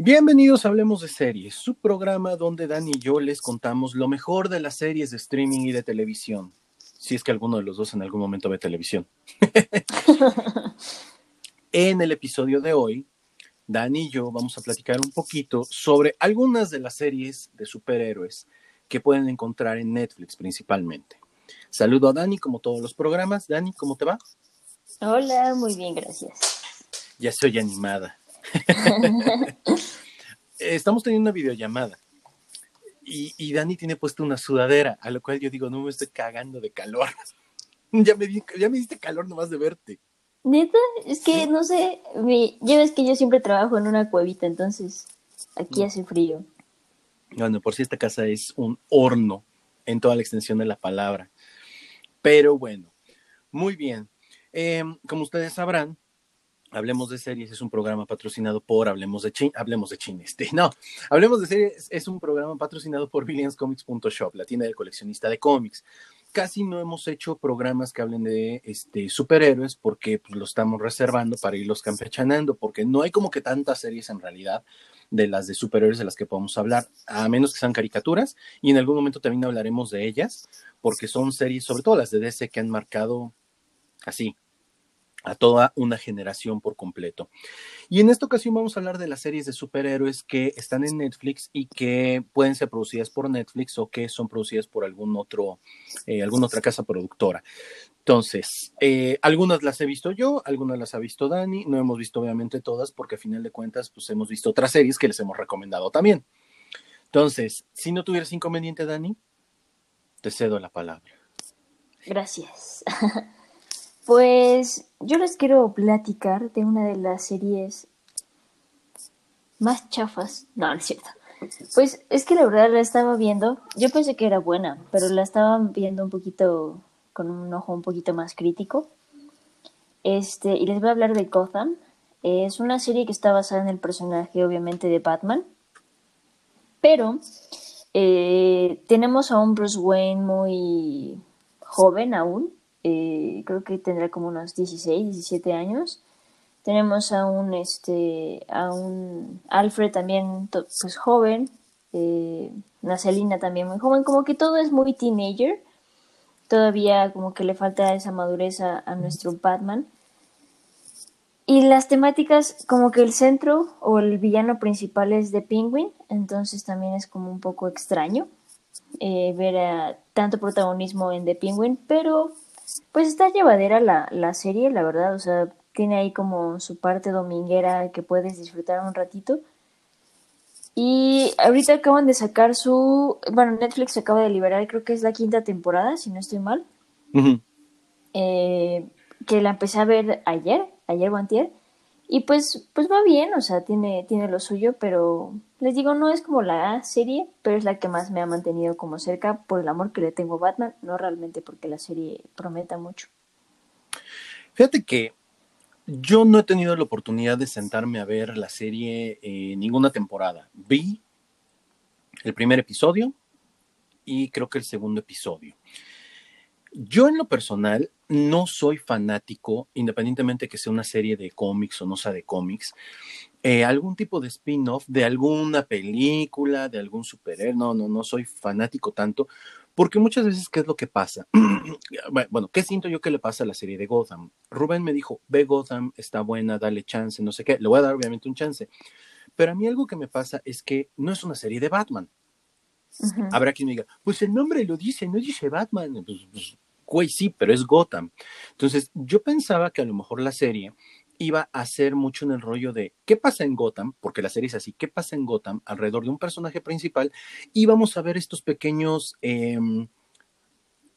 Bienvenidos a Hablemos de Series, su programa donde Dani y yo les contamos lo mejor de las series de streaming y de televisión. Si es que alguno de los dos en algún momento ve televisión. en el episodio de hoy, Dani y yo vamos a platicar un poquito sobre algunas de las series de superhéroes que pueden encontrar en Netflix principalmente. Saludo a Dani como todos los programas. Dani, ¿cómo te va? Hola, muy bien, gracias. Ya soy animada. Estamos teniendo una videollamada y, Dani tiene puesto una sudadera, a lo cual yo digo, no me estoy cagando de calor. ya, me ya me diste calor nomás de verte. Neta, es que no sé, ya ves que yo siempre trabajo en una cuevita, entonces aquí mm. hace frío. Bueno, por si esta casa es un horno en toda la extensión de la palabra. Pero bueno, muy bien. Em, como ustedes sabrán, Hablemos de Series es un programa patrocinado por Hablemos de Chin, Hablemos de Chin, este, no, Hablemos de Series es un programa patrocinado por BillionsComics.shop, la tienda de coleccionista de cómics. Casi no hemos hecho programas que hablen de este, superhéroes porque pues, lo estamos reservando para irlos campechanando, porque no hay como que tantas series en realidad de las de superhéroes de las que podemos hablar, a menos que sean caricaturas, y en algún momento también hablaremos de ellas, porque son series, sobre todo las de DC, que han marcado así a toda una generación por completo. Y en esta ocasión vamos a hablar de las series de superhéroes que están en Netflix y que pueden ser producidas por Netflix o que son producidas por algún otro, eh, alguna otra casa productora. Entonces, eh, algunas las he visto yo, algunas las ha visto Dani, no hemos visto obviamente todas porque a final de cuentas pues hemos visto otras series que les hemos recomendado también. Entonces, si no tuvieras inconveniente, Dani, te cedo la palabra. Gracias. Pues yo les quiero platicar de una de las series más chafas. No, no es cierto. Pues es que la verdad la estaba viendo. Yo pensé que era buena, pero la estaba viendo un poquito con un ojo un poquito más crítico. Este, y les voy a hablar de Gotham. Es una serie que está basada en el personaje, obviamente, de Batman. Pero eh, tenemos a un Bruce Wayne muy joven aún eh, creo que tendrá como unos 16, 17 años. Tenemos a un, este, a un Alfred también, pues joven, eh, Celina también muy joven, como que todo es muy teenager. Todavía como que le falta esa madurez a, nuestro Batman. Y las temáticas, como que el centro o el villano principal es de Penguin, entonces también es como un poco extraño eh, ver a tanto protagonismo en The Penguin, pero pues está llevadera la, la serie, la verdad, o sea, tiene ahí como su parte dominguera que puedes disfrutar un ratito. Y ahorita acaban de sacar su, bueno, Netflix acaba de liberar, creo que es la quinta temporada, si no estoy mal. Eh, que la empecé a ver ayer, ayer o antier. Y pues, pues va bien, o sea, tiene, tiene lo suyo, pero les digo, no es como la serie, pero es la que más me ha mantenido como cerca por el amor que le tengo a Batman, no realmente porque la serie prometa mucho. Fíjate que yo no he tenido la oportunidad de sentarme a ver la serie eh, ninguna temporada. Vi el primer episodio y creo que el segundo episodio. Yo en lo personal no soy fanático, independientemente que sea una serie de cómics o no sea de cómics, eh, algún tipo de spin-off de alguna película, de algún superhéroe, no, no, no soy fanático tanto, porque muchas veces, ¿qué es lo que pasa? bueno, ¿qué siento yo que le pasa a la serie de Gotham? Rubén me dijo, ve Gotham, está buena, dale chance, no sé qué, le voy a dar obviamente un chance, pero a mí algo que me pasa es que no es una serie de Batman. Habrá quien me diga, pues el nombre lo dice, no dice Batman. Pues, pues, güey, sí, pero es Gotham. Entonces, yo pensaba que a lo mejor la serie iba a ser mucho en el rollo de qué pasa en Gotham, porque la serie es así, qué pasa en Gotham alrededor de un personaje principal y vamos a ver estos pequeños em,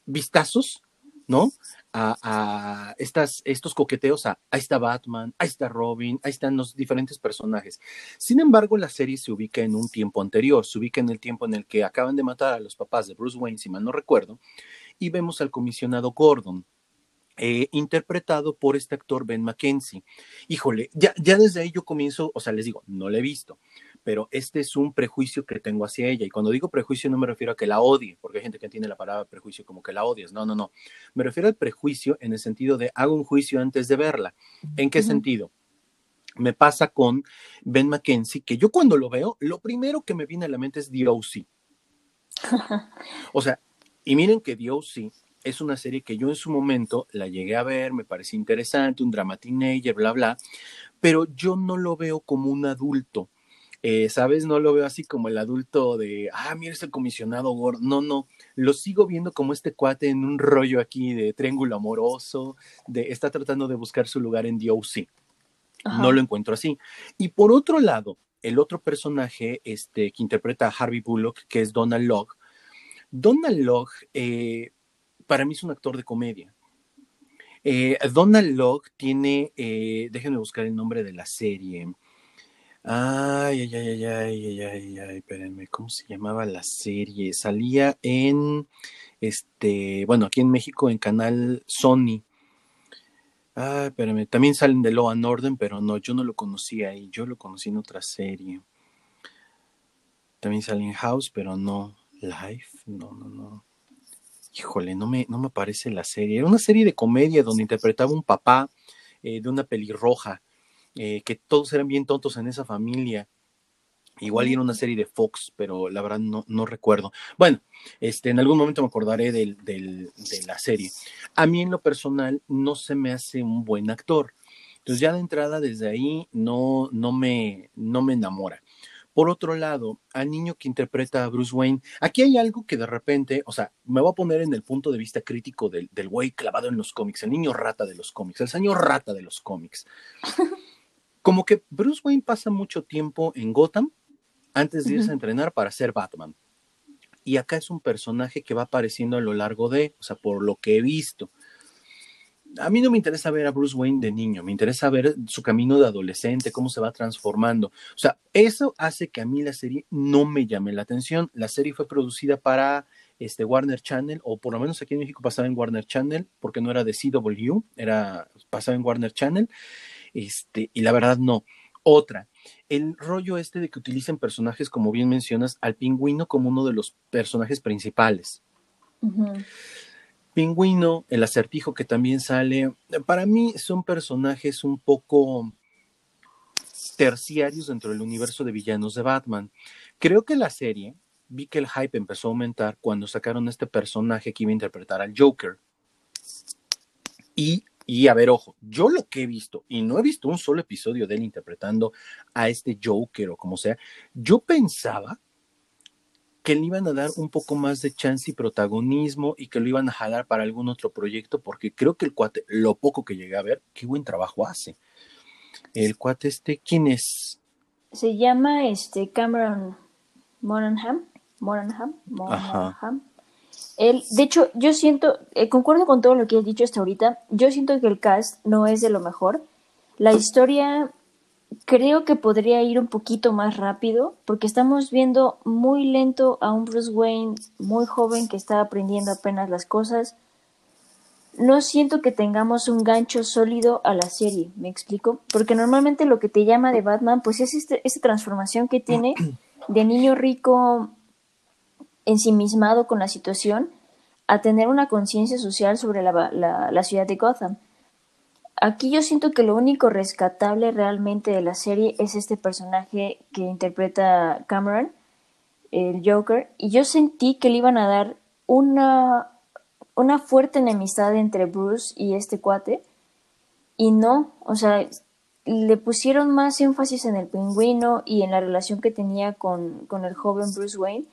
vistazos, ¿no? A, estas, estos coqueteos a ahí está Batman, ahí está Robin, ahí están los diferentes personajes. Sin embargo, la serie se ubica en un tiempo anterior, se ubica en el tiempo en el que acaban de matar a los papás de Bruce Wayne, si mal no recuerdo, y vemos al comisionado Gordon. Eh, interpretado por este actor Ben McKenzie. Híjole, ya, ya desde ahí yo comienzo, o sea, les digo, no la he visto, pero este es un prejuicio que tengo hacia ella. Y cuando digo prejuicio no me refiero a que la odie, porque hay gente que entiende la palabra prejuicio como que la odias. No, no, no. Me refiero al prejuicio en el sentido de hago un juicio antes de verla. ¿En qué sentido? Me pasa con Ben McKenzie, que yo cuando lo veo, lo primero que me viene a la mente es The O.C. o sea, y miren que The O.C. es una serie que yo en su momento la llegué a ver, me parecía interesante, un drama teenager, bla, bla, pero yo no lo veo como un adulto. Eh, ¿Sabes? No lo veo así como el adulto de, ah, mira, es el comisionado gordo. No, no, lo sigo viendo como este cuate en un rollo aquí de triángulo amoroso, de está tratando de buscar su lugar en DOC. No lo encuentro así. Y por otro lado, el otro personaje este, que interpreta a Harvey Bullock, que es Donald Locke, Donald Locke eh, para mí es un actor de comedia. Eh, Donald Locke tiene, eh, déjenme buscar el nombre de la serie. Ay, ay, ay, ay, ay, ay, ay, espérenme, ¿cómo se llamaba la serie? Salía en, este, bueno, aquí en México en canal Sony. Ay, espérenme, también salen de Law and Order, pero no, yo no lo conocía ahí, yo lo conocí en otra serie. También sale en House, pero no. Life, no, no, no. Híjole, no me, no me parece la serie. Era una serie de comedia donde interpretaba un papá eh, de una pelirroja, eh, que todos eran bien tontos en esa familia. Igual era una serie de Fox, pero la verdad no, no recuerdo. Bueno, este, en algún momento me acordaré del, del, de la serie. A mí en lo personal no se me hace un buen actor. Entonces ya de entrada desde ahí no, no, me, no me enamora. Por otro lado, al niño que interpreta a Bruce Wayne, aquí hay algo que de repente, o sea, me voy a poner en el punto de vista crítico del, del güey clavado en los cómics, el niño rata de los cómics, el señor rata de los cómics. Como que Bruce Wayne pasa mucho tiempo en Gotham antes de irse a entrenar para ser Batman. Y acá es un personaje que va apareciendo a lo largo de, o sea, por lo que he visto a mí no me interesa ver a Bruce Wayne de niño, me interesa ver su camino de adolescente, cómo se va transformando. O sea, eso hace que a mí la serie no me llame la atención. La serie fue producida para este Warner Channel, o por lo menos aquí en México pasaba en Warner Channel, porque no era de CW, era pasaba en Warner Channel. Este, y la verdad no. Otra, el rollo este de que utilicen personajes, como bien mencionas, al pingüino como uno de los personajes principales. Pingüino, el acertijo que también sale, para mí son personajes un poco terciarios dentro del universo de villanos de Batman. Creo que la serie, vi que el hype empezó a aumentar cuando sacaron este personaje que iba a interpretar al Joker. Y, y a ver, ojo, yo lo que he visto, y no he visto un solo episodio de él interpretando a este Joker o como sea, yo pensaba que le iban a dar un poco más de chance y protagonismo y que lo iban a jalar para algún otro proyecto, porque creo que el cuate, lo poco que llegué a ver, qué buen trabajo hace. El cuate este, ¿quién es? Se llama este Cameron Moranham. Moranham. Moranham. El, de hecho, yo siento, eh, concuerdo con todo lo que has dicho hasta ahorita, yo siento que el cast no es de lo mejor. La historia creo que podría ir un poquito más rápido porque estamos viendo muy lento a un Bruce Wayne muy joven que está aprendiendo apenas las cosas. No siento que tengamos un gancho sólido a la serie, ¿me explico? Porque normalmente lo que te llama de Batman pues es este, esta transformación que tiene de niño rico ensimismado con la situación a tener una conciencia social sobre la, la ciudad de Gotham. Aquí yo siento que lo único rescatable realmente de la serie es este personaje que interpreta Cameron, el Joker, y yo sentí que le iban a dar una, una fuerte enemistad entre Bruce y este cuate, y no, o sea, le pusieron más énfasis en el pingüino y en la relación que tenía con, con el joven Bruce Wayne,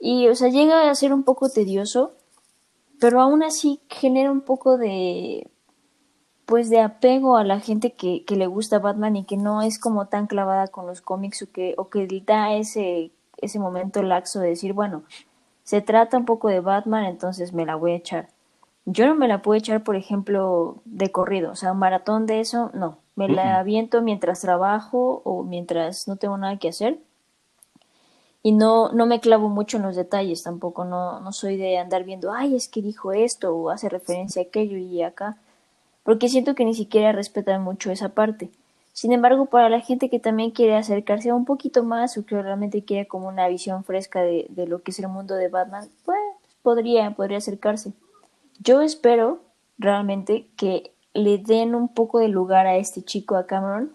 y o sea, llega a ser un poco tedioso, pero aún así genera un poco de pues de apego a la gente que, que, le gusta Batman y que no es como tan clavada con los cómics o que, o que da ese, ese momento laxo de decir, bueno, se trata un poco de Batman, entonces me la voy a echar. Yo no me la puedo echar, por ejemplo, de corrido, o sea, un maratón de eso, no. Me la aviento mientras trabajo o mientras no tengo nada que hacer. Y no, no me clavo mucho en los detalles tampoco, no, no soy de andar viendo, ay, es que dijo esto o hace referencia a aquello y acá porque siento que ni siquiera respetan mucho esa parte. Sin embargo, para la gente que también quiere acercarse un poquito más o que realmente quiere como una visión fresca de, de lo que es el mundo de Batman, pues podría, podría acercarse. Yo espero realmente que le den un poco de lugar a este chico, a Cameron,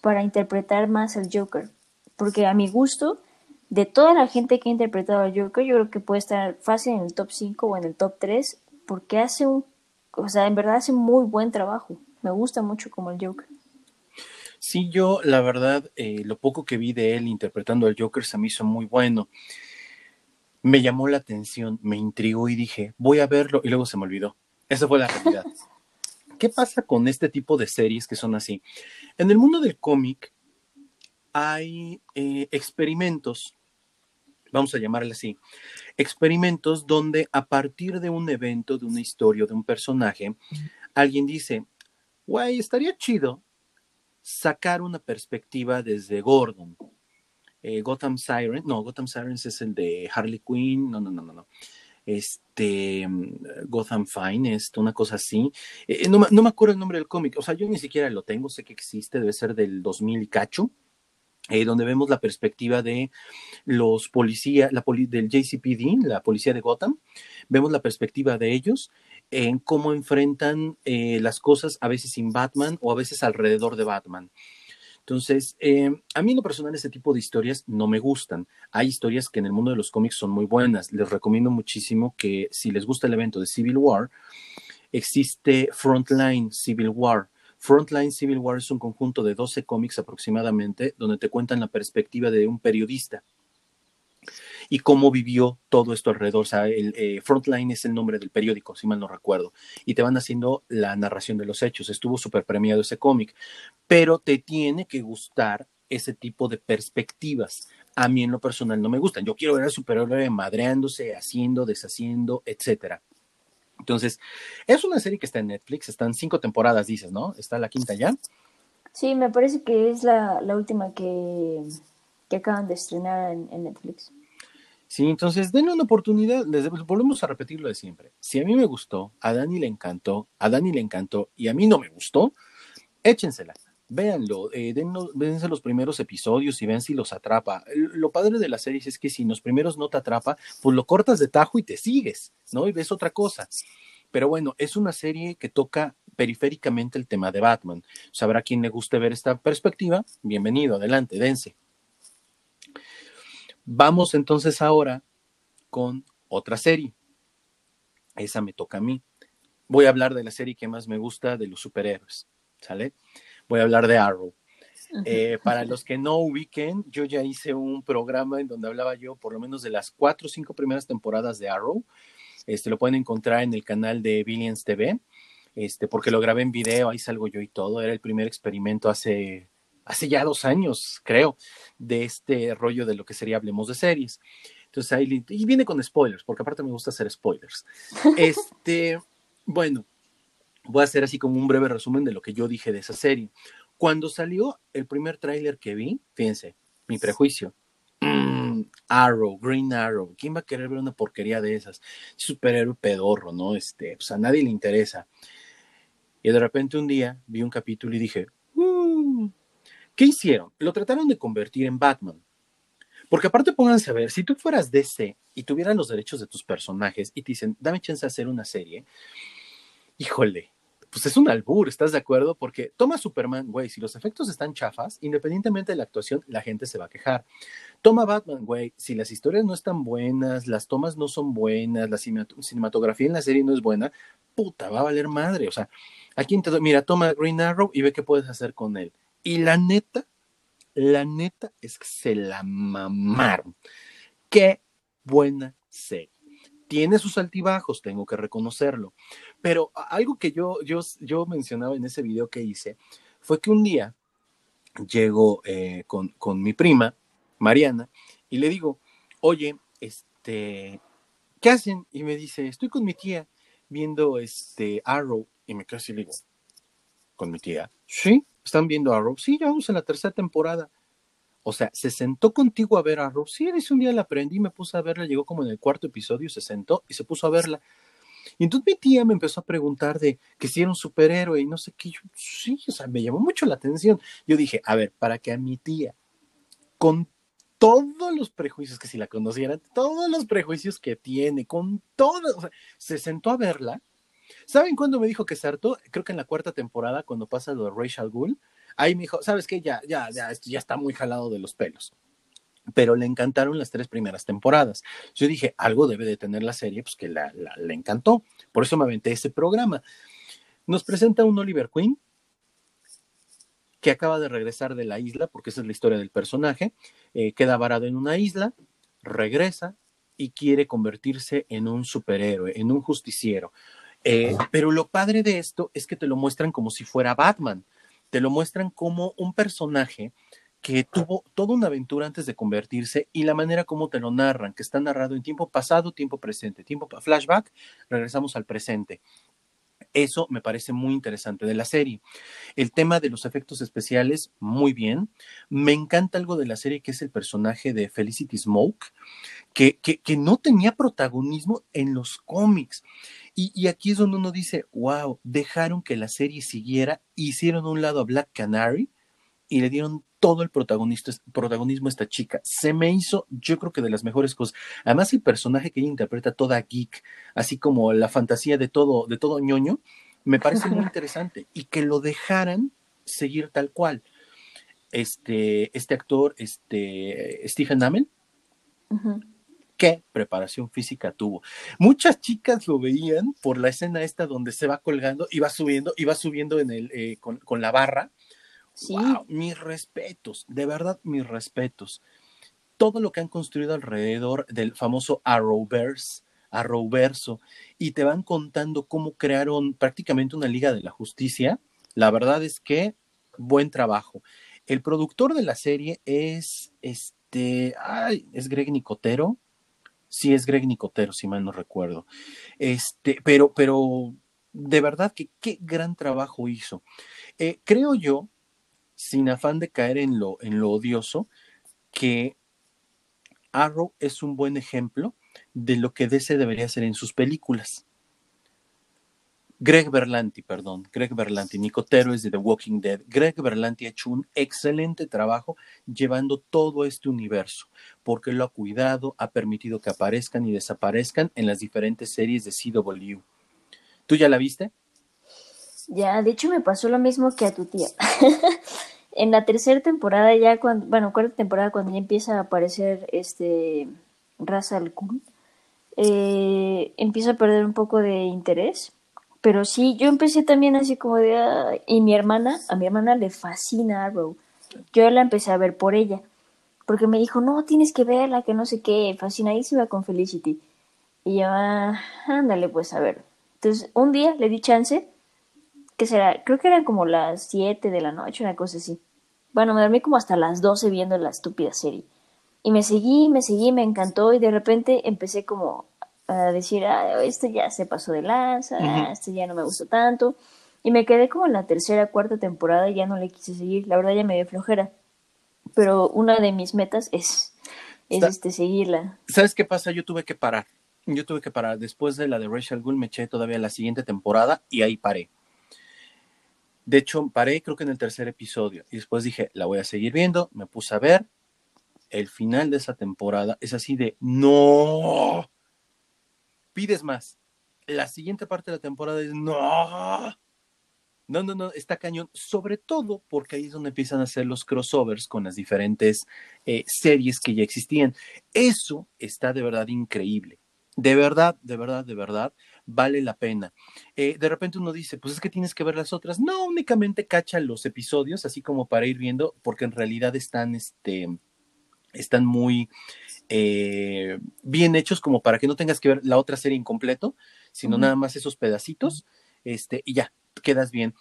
para interpretar más al Joker. Porque a mi gusto, de toda la gente que ha interpretado al Joker, yo creo que puede estar fácil en el top 5 o en el top 3, porque hace un, o sea, en verdad hace muy buen trabajo. Me gusta mucho como el Joker. Sí, yo la verdad, eh, lo poco que vi de él interpretando al Joker se me hizo muy bueno. Me llamó la atención, me intrigó y dije, voy a verlo y luego se me olvidó. Esa fue la realidad. ¿Qué pasa con este tipo de series que son así? En el mundo del cómic hay eh, experimentos, vamos a llamarle así, experimentos donde a partir de un evento, de una historia, de un personaje, alguien dice, güey, estaría chido sacar una perspectiva desde Gordon. Eh, Gotham Sirens, no, Gotham Sirens es el de Harley Quinn, no, no, no, no, no. Este, mm, Gotham Finest, una cosa así. Eh, no, me acuerdo el nombre del cómic, o sea, yo ni siquiera lo tengo, sé que existe, debe ser del 2000 y cacho. Eh, donde vemos la perspectiva de los policías, poli del JCPD, la policía de Gotham, vemos la perspectiva de ellos en cómo enfrentan eh, las cosas a veces sin Batman o a veces alrededor de Batman. Entonces, eh, a mí en lo personal ese tipo de historias no me gustan. Hay historias que en el mundo de los cómics son muy buenas. Les recomiendo muchísimo que si les gusta el evento de Civil War, existe Frontline Civil War. Frontline Civil War es un conjunto de 12 cómics aproximadamente donde te cuentan la perspectiva de un periodista y cómo vivió todo esto alrededor. O sea, el eh, Frontline es el nombre del periódico, si mal no recuerdo, y te van haciendo la narración de los hechos. Estuvo súper premiado ese cómic, pero te tiene que gustar ese tipo de perspectivas. A mí en lo personal no me gustan. Yo quiero ver al superhéroe madreándose, haciendo, deshaciendo, etcétera. Entonces, es una serie que está en Netflix, están cinco temporadas, dices, ¿no? ¿Está la quinta ya? Sí, me parece que es la, última que, acaban de estrenar en Netflix. Sí, entonces denle una oportunidad, les volvemos a repetir lo de siempre. Si a mí me gustó, a Dani le encantó, a Dani le encantó y a mí no me gustó, échensela, véanlo, eh, dense los primeros episodios y vean si los atrapa. Lo padre de la serie es que si los primeros no te atrapa, pues lo cortas de tajo y te sigues, ¿no? Y ves otra cosa. Pero bueno, es una serie que toca periféricamente el tema de Batman. Sabrá quien le guste ver esta perspectiva, bienvenido, adelante, dense. Vamos entonces ahora con otra serie. Esa me toca a mí. Voy a hablar de la serie que más me gusta de los superhéroes, ¿sale? Voy a hablar de Arrow. Eh, para los que no ubiquen, yo ya hice un programa en donde hablaba yo por lo menos de las cuatro o cinco primeras temporadas de Arrow. Este lo pueden encontrar en el canal de Billions TV, este, porque lo grabé en video, ahí salgo yo y todo. Era el primer experimento hace hace ya dos años, creo, de este rollo de lo que sería Hablemos de series. Entonces ahí, y viene con spoilers, porque aparte me gusta hacer spoilers. Este, bueno, voy a hacer así como un breve resumen de lo que yo dije de esa serie. Cuando salió el primer tráiler que vi, fíjense, mi prejuicio. Mm, Arrow, Green Arrow, ¿quién va a querer ver una porquería de esas? Superhéroe pedorro, ¿no? Este, pues a nadie le interesa. Y de repente un día vi un capítulo y dije, ¿Qué hicieron? Lo trataron de convertir en Batman. Porque aparte pónganse a ver, si tú fueras DC y tuvieras los derechos de tus personajes y te dicen, dame chance de hacer una serie, híjole, pues es un albur, ¿estás de acuerdo? Porque toma Superman, güey, si los efectos están chafas, independientemente de la actuación, la gente se va a quejar. Toma Batman, güey, si las historias no están buenas, las tomas no son buenas, la cinematografía en la serie no es buena, puta, va a valer madre. O sea, aquí te mira, toma Green Arrow y ve qué puedes hacer con él. Y la neta, la neta es que se la mamaron. Qué buena serie. Tiene sus altibajos, tengo que reconocerlo. Pero algo que yo, yo, yo mencionaba en ese video que hice fue que un día llego eh, con, con mi prima, Mariana, y le digo, oye, este, ¿qué hacen? Y me dice, estoy con mi tía viendo este Arrow. Y me quedo así le digo, ¿con mi tía? Sí. ¿Están viendo Arrow? Sí, ya vamos en la tercera temporada. O sea, se sentó contigo a ver Arrow. Sí, dice un día la aprendí, me puse a verla, llegó como en el cuarto episodio, se sentó y se puso a verla. Y entonces mi tía me empezó a preguntar de que si era un superhéroe y no sé qué. Yo, sí, o sea, me llamó mucho la atención. Yo dije, a ver, para que a mi tía, con todos los prejuicios que si la conocieran, todos los prejuicios que tiene, con todos, o sea, se sentó a verla ¿Saben cuándo me dijo que se hartó? Creo que en la cuarta temporada, cuando pasa lo de Rachel Gould. ahí me dijo, ¿sabes qué? Ya, ya, ya, esto ya está muy jalado de los pelos pero le encantaron las tres primeras temporadas. Yo dije, algo debe de tener la serie, pues que la, le encantó. Por eso me aventé ese programa. Nos presenta un Oliver Queen que acaba de regresar de la isla, porque esa es la historia del personaje, eh, queda varado en una isla, regresa y quiere convertirse en un superhéroe, en un justiciero. Eh, pero lo padre de esto es que te lo muestran como si fuera Batman, te lo muestran como un personaje que tuvo toda una aventura antes de convertirse y la manera como te lo narran, que está narrado en tiempo pasado, tiempo presente, tiempo flashback, regresamos al presente. Eso me parece muy interesante de la serie. El tema de los efectos especiales, muy bien. Me encanta algo de la serie que es el personaje de Felicity Smoke, que, que, no tenía protagonismo en los cómics. Y, y, aquí es donde uno dice, wow, dejaron que la serie siguiera, hicieron un lado a Black Canary y le dieron todo el protagonismo a esta chica. Se me hizo, yo creo que de las mejores cosas. Además, el personaje que ella interpreta toda geek, así como la fantasía de todo, de todo ñoño, me parece muy interesante. Y que lo dejaran seguir tal cual. Este, este actor, este, Stephen Amell, qué preparación física tuvo. Muchas chicas lo veían por la escena esta donde se va colgando y va subiendo, y va subiendo en el, eh, con, con la barra Wow, mis respetos, de verdad, mis respetos. Todo lo que han construido alrededor del famoso Arrowverse, Arrowverso, y te van contando cómo crearon prácticamente una Liga de la Justicia, la verdad es que buen trabajo. El productor de la serie es este, ay, es Greg Nicotero. Sí, es Greg Nicotero, si mal no recuerdo. Este, pero, pero de verdad que qué gran trabajo hizo. Eh, creo yo sin afán de caer en lo, en lo odioso, que Arrow es un buen ejemplo de lo que DC debería hacer en sus películas. Greg Berlanti, perdón, Greg Berlanti, Nicotero es de The Walking Dead. Greg Berlanti ha hecho un excelente trabajo llevando todo este universo, porque lo ha cuidado, ha permitido que aparezcan y desaparezcan en las diferentes series de CW. ¿Tú ya la viste? Ya, de hecho me pasó lo mismo que a tu tía. en la tercera temporada ya cuando, bueno, cuarta temporada cuando ya empieza a aparecer este Raza al eh, empiezo a perder un poco de interés. Pero sí, yo empecé también así como de... y mi hermana, a mi hermana le fascina Arrow. Yo la empecé a ver por ella. Porque me dijo, no, tienes que verla, que no sé qué, fascinadísima con Felicity. Y yo, ah, ándale pues a ver. Entonces, un día le di chance que será, creo que eran como las 7 de la noche, una cosa así. Bueno, me dormí como hasta las 12 viendo la estúpida serie. Y me seguí, me seguí, me encantó y de repente empecé como a decir, ah, esto ya se pasó de lanza, esto ya no me gustó tanto. Y me quedé como en la tercera, cuarta temporada y ya no le quise seguir. La verdad ya me dio flojera. Pero una de mis metas es, es este, seguirla. ¿Sabes qué pasa? Yo tuve que parar. Yo tuve que parar. Después de la de Rachel Gould me eché todavía la siguiente temporada y ahí paré. De hecho, paré creo que en el tercer episodio y después dije, la voy a seguir viendo, me puse a ver. El final de esa temporada es así de, no, pides más. La siguiente parte de la temporada es, no, no, no, no, está cañón, sobre todo porque ahí es donde empiezan a hacer los crossovers con las diferentes eh, series que ya existían. Eso está de verdad increíble. De verdad, de verdad, de verdad vale la pena. Eh, de repente uno dice, pues es que tienes que ver las otras. No, únicamente cacha los episodios, así como para ir viendo, porque en realidad están, este, están muy eh, bien hechos como para que no tengas que ver la otra serie incompleto, sino nada más esos pedacitos, este, y ya, quedas bien.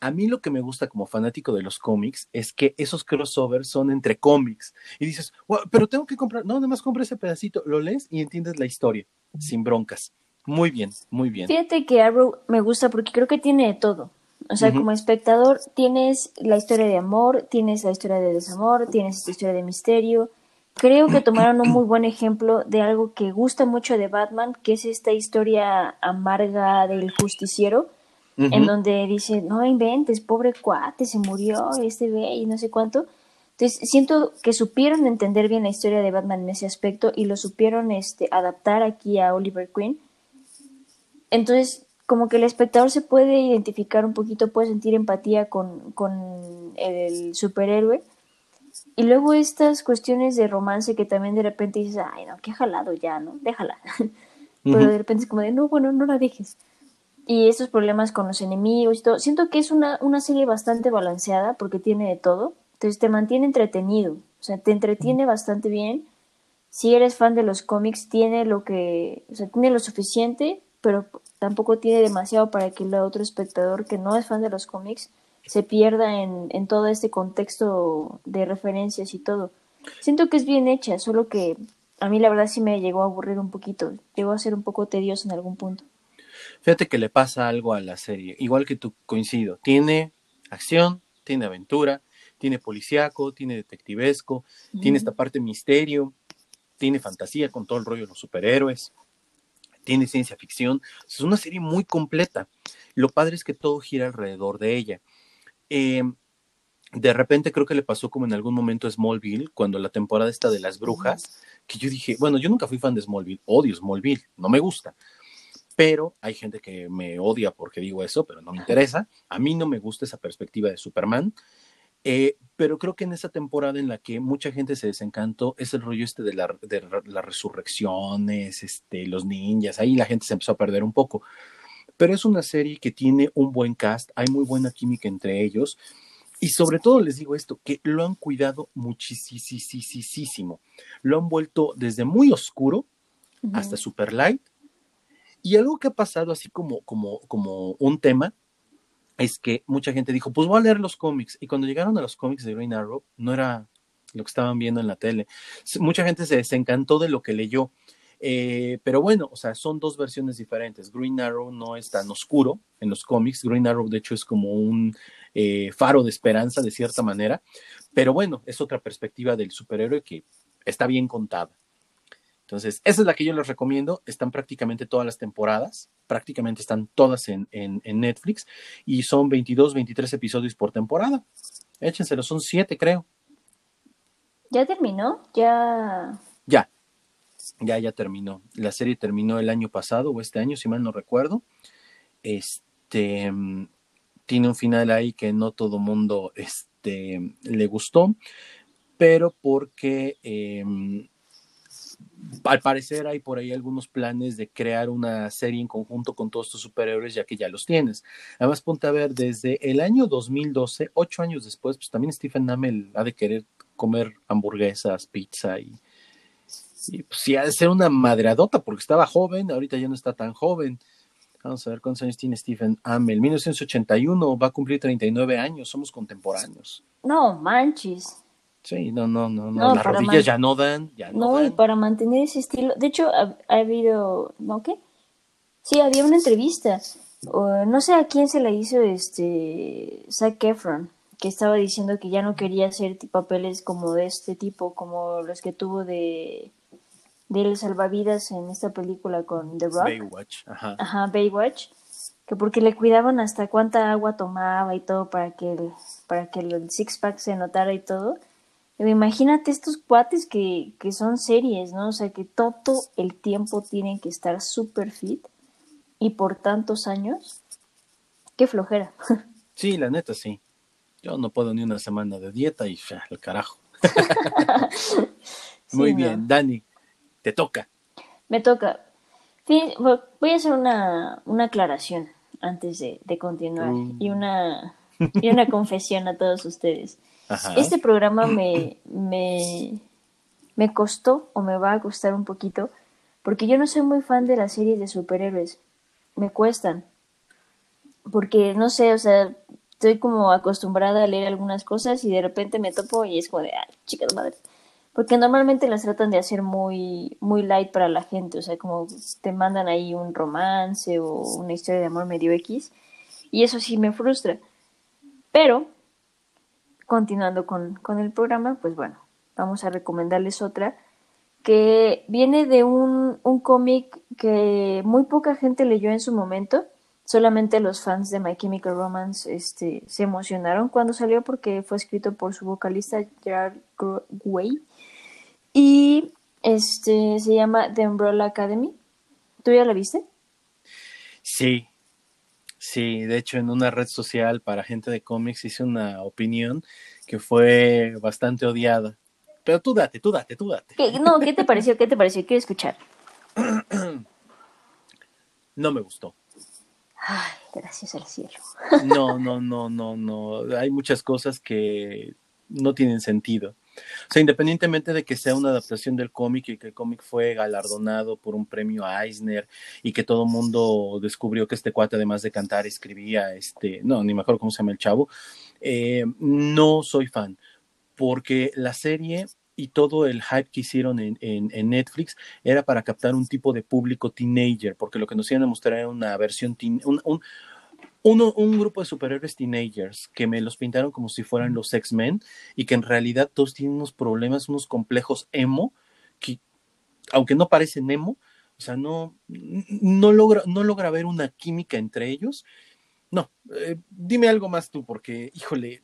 A mí lo que me gusta como fanático de los cómics es que esos crossovers son entre cómics y dices, pero tengo que comprar, no, nada más compra ese pedacito, lo lees y entiendes la historia sin broncas. Muy bien, muy bien. Fíjate que Arrow me gusta porque creo que tiene de todo. O sea, como espectador tienes la historia de amor, tienes la historia de desamor, tienes esta historia de misterio. Creo que tomaron un muy buen ejemplo de algo que gusta mucho de Batman, que es esta historia amarga del justiciero, en donde dice, no inventes, pobre cuate, se murió, este ve y no sé cuánto. Entonces, siento que supieron entender bien la historia de Batman en ese aspecto y lo supieron este, adaptar aquí a Oliver Queen entonces, como que el espectador se puede identificar un poquito, puede sentir empatía con, con el superhéroe. Y luego estas cuestiones de romance que también de repente dices, ay, no, qué jalado ya, ¿no? Déjala. Pero de repente es como de, no, bueno, no la dejes. Y estos problemas con los enemigos y todo. Siento que es una, una serie bastante balanceada porque tiene de todo. Entonces te mantiene entretenido. O sea, te entretiene bastante bien. Si eres fan de los cómics, tiene lo que, o sea, tiene lo suficiente, pero tampoco tiene demasiado para que el otro espectador que no es fan de los cómics se pierda en, en todo este contexto de referencias y todo. Siento que es bien hecha, solo que a mí la verdad sí me llegó a aburrir un poquito, llegó a ser un poco tedioso en algún punto. Fíjate que le pasa algo a la serie, igual que tú coincido, tiene acción, tiene aventura, tiene policíaco, tiene detectivesco, tiene esta parte misterio, tiene fantasía con todo el rollo de los superhéroes, tiene ciencia ficción, es una serie muy completa. Lo padre es que todo gira alrededor de ella. Eh, de repente creo que le pasó como en algún momento a Smallville, cuando la temporada está de las brujas, que yo dije, bueno, yo nunca fui fan de Smallville, odio Smallville, no me gusta, pero hay gente que me odia porque digo eso, pero no me interesa, a mí no me gusta esa perspectiva de Superman, eh, pero creo que en esa temporada en la que mucha gente se desencantó es el rollo este de, la, de las resurrecciones, este, los ninjas, ahí la gente se empezó a perder un poco, pero es una serie que tiene un buen cast, hay muy buena química entre ellos. Y sobre todo les digo esto, que lo han cuidado muchísimo. Lo han vuelto desde muy oscuro hasta super light. Y algo que ha pasado así como, como, como un tema es que mucha gente dijo, pues voy a leer los cómics. Y cuando llegaron a los cómics de Green Arrow, no era lo que estaban viendo en la tele. Mucha gente se desencantó de lo que leyó. Eh, pero bueno, o sea, son dos versiones diferentes. Green Arrow no es tan oscuro en los cómics. Green Arrow, de hecho, es como un eh, faro de esperanza de cierta manera. Pero bueno, es otra perspectiva del superhéroe que está bien contada. Entonces, esa es la que yo les recomiendo. Están prácticamente todas las temporadas, prácticamente están todas en, en, en Netflix y son 22, 23 episodios por temporada. Échenselo, son siete, creo. ¿Ya terminó? Ya. Ya, ya, ya terminó. La serie terminó el año pasado o este año, si mal no recuerdo. Este tiene un final ahí que no todo mundo este, le gustó, pero porque em, al parecer hay por ahí algunos planes de crear una serie en conjunto con todos estos superhéroes, ya que ya los tienes. Además, ponte a ver, desde el año 2012, ocho años después, pues también Stephen Amell ha de querer comer hamburguesas, pizza y, y pues sí, ha de ser una madreadota porque estaba joven, ahorita ya no está tan joven. Vamos a ver cuántos años tiene Stephen Amell. 1981, va a cumplir 39 años, somos contemporáneos. No, manches. Sí, no, no, no, no. las rodillas ya no dan. Ya no, no y para mantener ese estilo. De hecho, ha, ha, habido. ¿No qué? Sí, había una entrevista. No sé a quién se la hizo este. Zac Efron. Que estaba diciendo que ya no quería hacer papeles como de este tipo, como los que tuvo de del salvavidas en esta película con The Rock. Baywatch, ajá. Ajá, Baywatch. Que porque le cuidaban hasta cuánta agua tomaba y todo para que el, para que el six pack se notara y todo. Imagínate estos cuates que, que son series, ¿no? O sea, que todo el tiempo tienen que estar super fit y por tantos años. Qué flojera. Sí, la neta, sí. Yo no puedo ni una semana de dieta y ya, el carajo. sí, Muy bien, no. Dani, te toca. Me toca. Voy a hacer una, una aclaración antes de, de continuar uh. y, una, y una confesión a todos ustedes. Ajá. Este programa me, me, me costó o me va a costar un poquito porque yo no soy muy fan de las series de superhéroes. Me cuestan. Porque, no sé, o sea, estoy como acostumbrada a leer algunas cosas y de repente me topo y es como de, ay, chicas madres porque normalmente las tratan de hacer muy, muy light para la gente, o sea, como te mandan ahí un romance o una historia de amor medio X, y eso sí me frustra. Pero, continuando con, con el programa, pues bueno, vamos a recomendarles otra que viene de un, un cómic que muy poca gente leyó en su momento, solamente los fans de My Chemical Romance este, se emocionaron cuando salió porque fue escrito por su vocalista Gerard Way y este se llama The Umbrella Academy. ¿Tú ya la viste? Sí, Sí, de hecho en una red social para gente de cómics hice una opinión que fue bastante odiada. Pero tú date, tú date, tú date. No, ¿qué te pareció? ¿Qué te pareció? Quiero escuchar. no me gustó. Ay, gracias al cielo. No, no, no, no, no. Hay muchas cosas que no tienen sentido. O sea, independientemente de que sea una adaptación del cómic y que el cómic fue galardonado por un premio a Eisner y que todo mundo descubrió que este cuate, además de cantar, escribía, este, no, ni me acuerdo cómo se llama el chavo, eh, no soy fan, porque la serie y todo el hype que hicieron en, Netflix era para captar un tipo de público teenager, porque lo que nos iban a mostrar era una versión, teen, un, un grupo de superhéroes teenagers que me los pintaron como si fueran los X-Men y que en realidad todos tienen unos problemas, unos complejos emo, que aunque no parecen emo, o sea, no, no, logra, no logra ver una química entre ellos. No, eh, dime algo más tú, porque, híjole,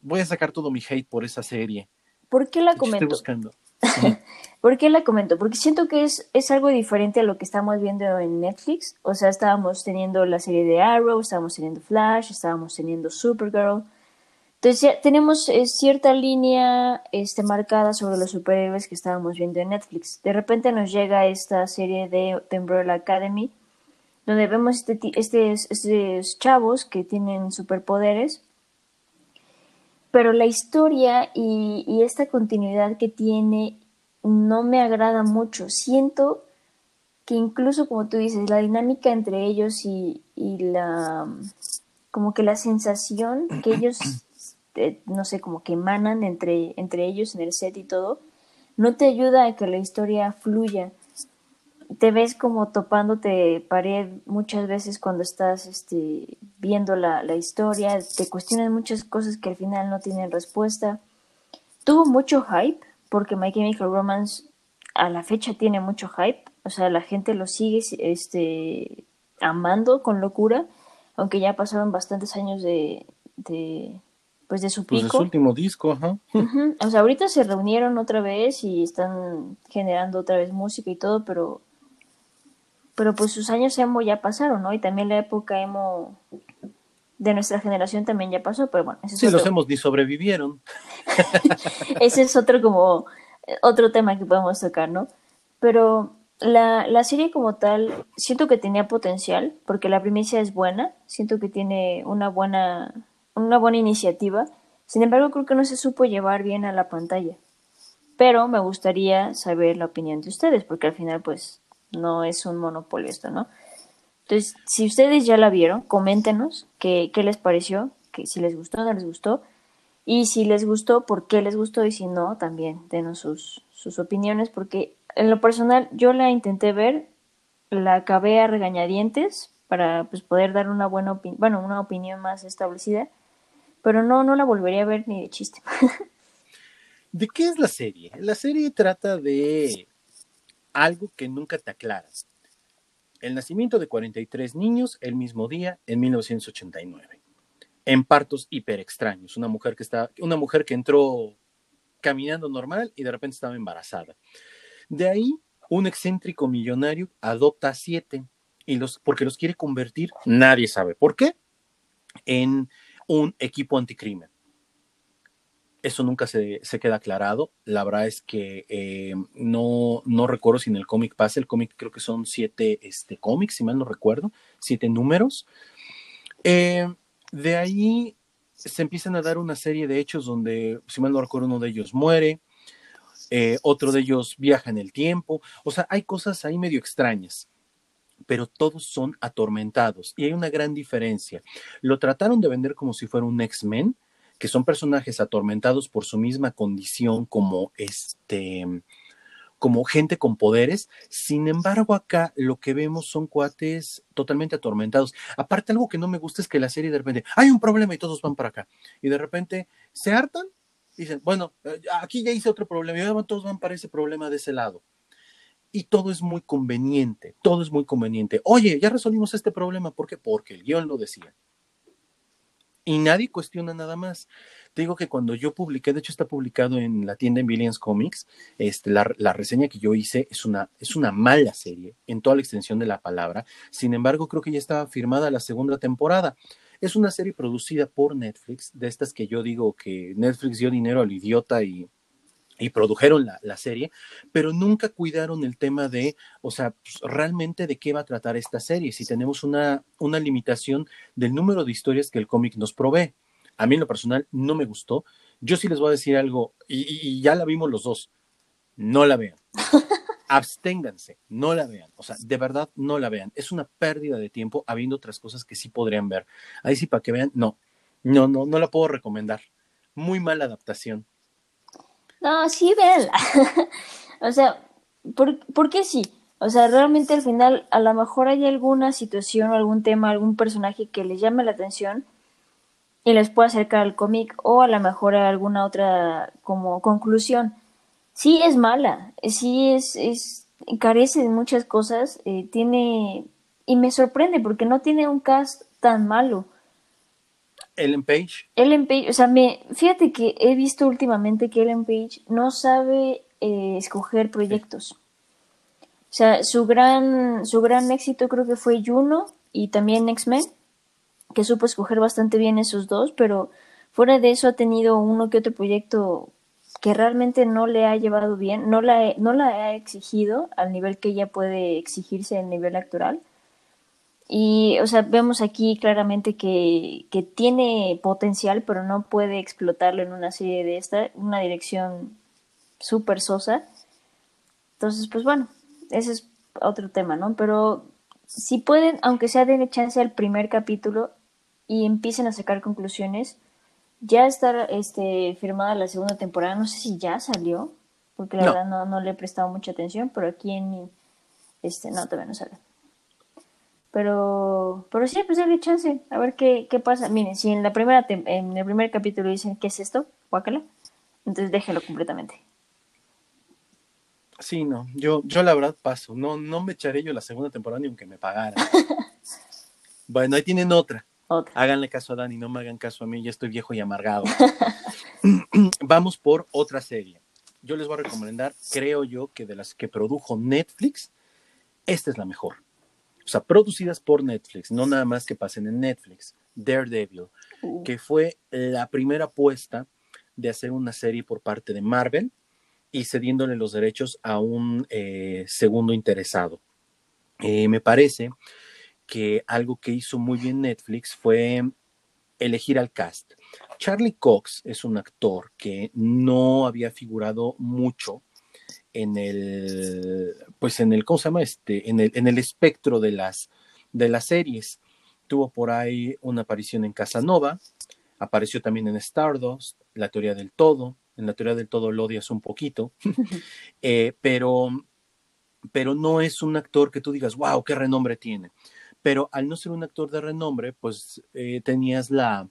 voy a sacar todo mi hate por esa serie. ¿Por qué la comento? Estoy buscando. ¿Por qué la comento? Porque siento que es, es algo diferente a lo que estamos viendo en Netflix. O sea, estábamos teniendo la serie de Arrow, estábamos teniendo Flash, estábamos teniendo Supergirl. Entonces ya tenemos eh, cierta línea este, marcada sobre los superhéroes que estábamos viendo en Netflix. De repente nos llega esta serie de The Umbrella Academy, donde vemos este, estos chavos que tienen superpoderes pero la historia y, esta continuidad que tiene no me agrada mucho. Siento que incluso, como tú dices, la dinámica entre ellos y, la, como que la sensación que ellos, eh, no sé, como que emanan entre, entre ellos en el set y todo, no te ayuda a que la historia fluya te ves como topándote pared muchas veces cuando estás este, viendo la, la, historia, te cuestionan muchas cosas que al final no tienen respuesta. Tuvo mucho hype, porque My Chemical Romance a la fecha tiene mucho hype, o sea, la gente lo sigue este, amando con locura, aunque ya pasaron bastantes años de, de pues de su pico. Pues de su último disco, ajá. O sea, ahorita se reunieron otra vez y están generando otra vez música y todo, pero pero pues sus años emo ya pasaron, ¿no? Y también la época emo de nuestra generación también ya pasó, pero bueno. Ese sí, los emos ni sobrevivieron. ese es otro como, otro tema que podemos tocar, ¿no? Pero la, la serie como tal, siento que tenía potencial, porque la primicia es buena, siento que tiene una buena, una buena iniciativa, sin embargo creo que no se supo llevar bien a la pantalla. Pero me gustaría saber la opinión de ustedes, porque al final pues no es un monopolio esto, ¿no? Entonces, si ustedes ya la vieron, coméntenos qué, qué les pareció, que si les gustó o no les gustó, y si les gustó, por qué les gustó, y si no, también denos sus, sus opiniones, porque en lo personal yo la intenté ver, la acabé a regañadientes para pues, poder dar una buena opinión, bueno, una opinión más establecida, pero no, no la volvería a ver ni de chiste. ¿De qué es la serie? La serie trata de algo que nunca te aclaras. El nacimiento de 43 niños el mismo día en 1989. En partos hiper extraños. Una mujer que, está, una mujer que entró caminando normal y de repente estaba embarazada. De ahí, un excéntrico millonario adopta siete y los, porque los quiere convertir, nadie sabe por qué, en un equipo anticrimen. Eso nunca se, queda aclarado. La verdad es que eh, no, no recuerdo si en el cómic pasa. El cómic creo que son siete este, cómics, si mal no recuerdo, siete números. Eh, de ahí se empiezan a dar una serie de hechos donde, si mal no recuerdo, uno de ellos muere, eh, otro de ellos viaja en el tiempo. O sea, hay cosas ahí medio extrañas pero todos son atormentados y hay una gran diferencia. Lo trataron de vender como si fuera un X-Men, que son personajes atormentados por su misma condición como este como gente con poderes. Sin embargo, acá lo que vemos son cuates totalmente atormentados. Aparte, algo que no me gusta es que la serie de repente, hay un problema y todos van para acá. Y de repente se hartan y dicen, bueno, eh, aquí ya hice otro problema y todos van para ese problema de ese lado. Y todo es muy conveniente, todo es muy conveniente. Oye, ya resolvimos este problema. ¿Por qué? Porque el guion lo decía y nadie cuestiona nada más. Te digo que cuando yo publiqué, de hecho está publicado en la tienda en Billions Comics, este, la, la, reseña que yo hice es una, es una mala serie en toda la extensión de la palabra. Sin embargo, creo que ya estaba firmada la segunda temporada. Es una serie producida por Netflix, de estas que yo digo que Netflix dio dinero al idiota y y produjeron la, la, serie, pero nunca cuidaron el tema de, o sea, pues, realmente de qué va a tratar esta serie, si tenemos una, una limitación del número de historias que el cómic nos provee. A mí en lo personal no me gustó. Yo sí les voy a decir algo, y, y ya la vimos los dos, no la vean. Absténganse, no la vean. O sea, de verdad no la vean. Es una pérdida de tiempo habiendo otras cosas que sí podrían ver. Ahí sí, para que vean, no, no, no, no la puedo recomendar. Muy mala adaptación no, sí, véanla. o sea, ¿por, ¿por qué sí? O sea, realmente al final a lo mejor hay alguna situación o algún tema, algún personaje que les llame la atención y les pueda acercar al cómic o a lo mejor a alguna otra como conclusión. Sí es mala, sí es, es carece de muchas cosas, eh, tiene y me sorprende porque no tiene un cast tan malo. Ellen Page. Ellen Page, o sea, me, fíjate que he visto últimamente que Ellen Page no sabe eh, escoger proyectos. O sea, su gran, su gran éxito creo que fue Juno y también X-Men, que supo escoger bastante bien esos dos, pero fuera de eso ha tenido uno que otro proyecto que realmente no le ha llevado bien, no la, no la ha exigido al nivel que ella puede exigirse a nivel actoral. Y, o sea, vemos aquí claramente que, que tiene potencial, pero no puede explotarlo en una serie de esta, una dirección súper sosa. Entonces, pues bueno, ese es otro tema, ¿no? Pero si pueden, aunque sea denle chance al primer capítulo y empiecen a sacar conclusiones, ya está este, firmada la segunda temporada, no sé si ya salió, porque la verdad no, no le he prestado mucha atención, pero aquí en este, no, todavía no sale. Pero, pero sí, pues chance, a ver qué, qué pasa. Miren, si en la primera en el primer capítulo dicen ¿qué es esto? Guácala, entonces déjelo completamente. Sí, no, yo, yo la verdad paso, no, no me echaré yo la segunda temporada ni aunque me pagara. bueno, ahí tienen otra. otra. Háganle caso a Dani, no me hagan caso a mí, ya estoy viejo y amargado. Vamos por otra serie. Yo les voy a recomendar, creo yo, que de las que produjo Netflix, esta es la mejor sea, producidas por Netflix, no nada más que pasen en Netflix, Daredevil, uh. que fue la primera apuesta de hacer una serie por parte de Marvel y cediéndole los derechos a un eh, segundo interesado. Eh, me parece que algo que hizo muy bien Netflix fue elegir al cast. Charlie Cox es un actor que no había figurado mucho en el, pues en el, ¿cómo se llama? Este, en el, en el espectro de las, de las series. Tuvo por ahí una aparición en Casanova, apareció también en Stardust, La teoría del todo, en la teoría del todo lo odias un poquito, eh, pero, pero no es un actor que tú digas, wow, qué renombre tiene. Pero al no ser un actor de renombre, pues eh, tenías la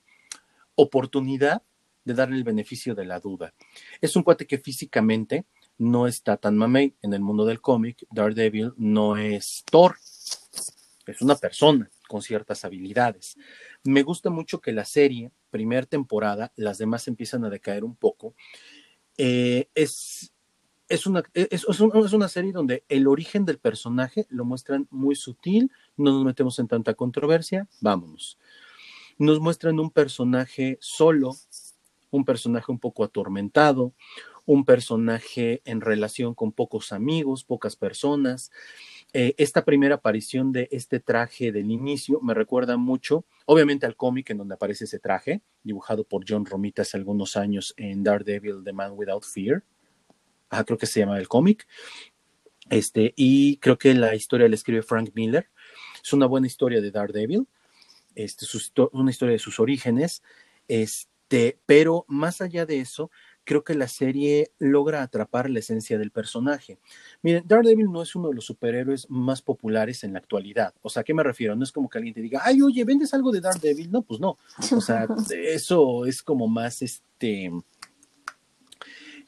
oportunidad de darle el beneficio de la duda. Es un cuate que físicamente no está tan mamey en el mundo del cómic. Daredevil no es Thor, es una persona con ciertas habilidades. Me gusta mucho que la serie, primera temporada, las demás empiezan a decaer un poco. Eh, es, es, una, es, es, una serie donde el origen del personaje lo muestran muy sutil, no nos metemos en tanta controversia, vámonos. Nos muestran un personaje solo, un personaje un poco atormentado, un personaje en relación con pocos amigos, pocas personas. Eh, esta primera aparición de este traje del inicio me recuerda mucho, obviamente al cómic en donde aparece ese traje, dibujado por John Romita hace algunos años en Daredevil, The Man Without Fear. Ah, creo que se llama el cómic. Este, y creo que la historia la escribe Frank Miller. Es una buena historia de Daredevil, este, una historia de sus orígenes, este, pero más allá de eso, creo que la serie logra atrapar la esencia del personaje. Miren, Daredevil no es uno de los superhéroes más populares en la actualidad. O sea, ¿a qué me refiero? No es como que alguien te diga, ay, oye, ¿vendes algo de Daredevil? No, pues no. O sea, eso es como más este.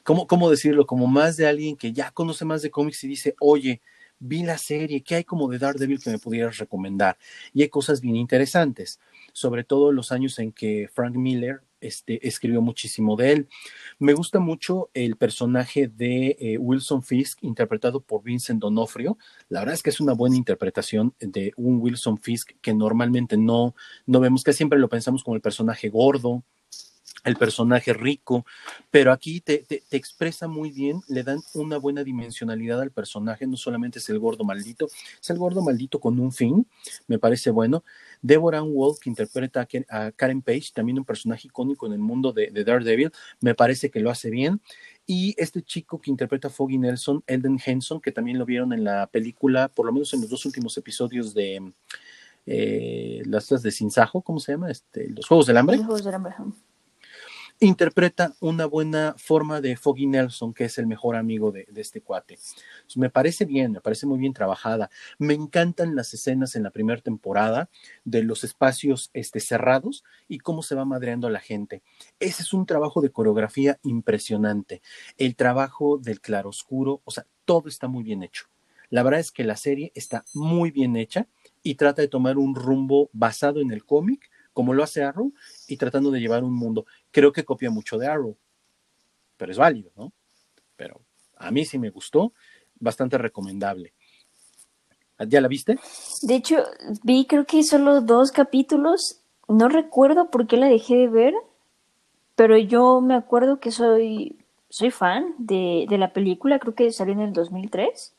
¿Cómo, ¿Cómo decirlo? Como más de alguien que ya conoce más de cómics y dice, oye, vi la serie, ¿qué hay como de Daredevil que me pudieras recomendar? Y hay cosas bien interesantes, sobre todo los años en que Frank Miller este, escribió muchísimo de él. Me gusta mucho el personaje de eh, Wilson Fisk, interpretado por Vincent Donofrio. La verdad es que es una buena interpretación de un Wilson Fisk que normalmente no, no vemos, que siempre lo pensamos como el personaje gordo, el personaje rico, pero aquí te, expresa muy bien, le dan una buena dimensionalidad al personaje, no solamente es el gordo maldito, es el gordo maldito con un fin, me parece bueno. Deborah Wolf, que interpreta a Karen Page, también un personaje icónico en el mundo de, Daredevil, me parece que lo hace bien. Y este chico que interpreta a Foggy Nelson, Elden Henson, que también lo vieron en la película, por lo menos en los dos últimos episodios de eh, las de Sinsajo, ¿cómo se llama? Este, los Juegos del Hambre. Los Juegos del Hambre interpreta una buena forma de Foggy Nelson, que es el mejor amigo de, este cuate. me parece bien, me parece muy bien trabajada. Me encantan las escenas en la primera temporada de los espacios este, cerrados y cómo se va madreando la gente. Ese es un trabajo de coreografía impresionante. El trabajo del claroscuro, o sea, todo está muy bien hecho. La verdad es que la serie está muy bien hecha y trata de tomar un rumbo basado en el cómic como lo hace Arrow y tratando de llevar un mundo. Creo que copia mucho de Arrow, pero es válido, ¿no? Pero a mí sí me gustó, bastante recomendable. ¿Ya la viste? De hecho, vi creo que solo dos capítulos. No recuerdo por qué la dejé de ver, pero yo me acuerdo que soy, soy fan de, de la película, creo que salió en el 2003.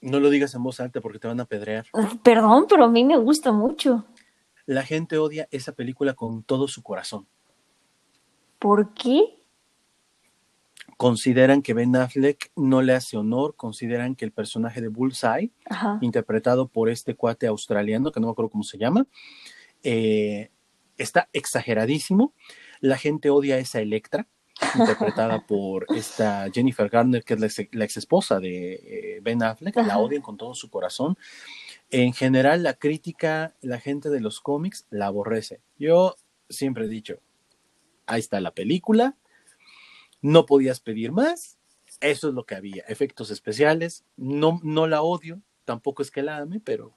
No lo digas en voz alta porque te van a pedrear. Perdón, pero a mí me gusta mucho. La gente odia esa película con todo su corazón. ¿Por qué? Consideran que Ben Affleck no le hace honor, consideran que el personaje de Bullseye, interpretado por este cuate australiano, que no me acuerdo cómo se llama, eh, está exageradísimo. La gente odia a esa Electra, interpretada por esta Jennifer Garner, que es la ex, esposa de eh, Ben Affleck, la odian con todo su corazón en general la crítica, la gente de los cómics la aborrece. Yo siempre he dicho, ahí está la película, no podías pedir más, eso es lo que había, efectos especiales, no, no la odio, tampoco es que la ame, pero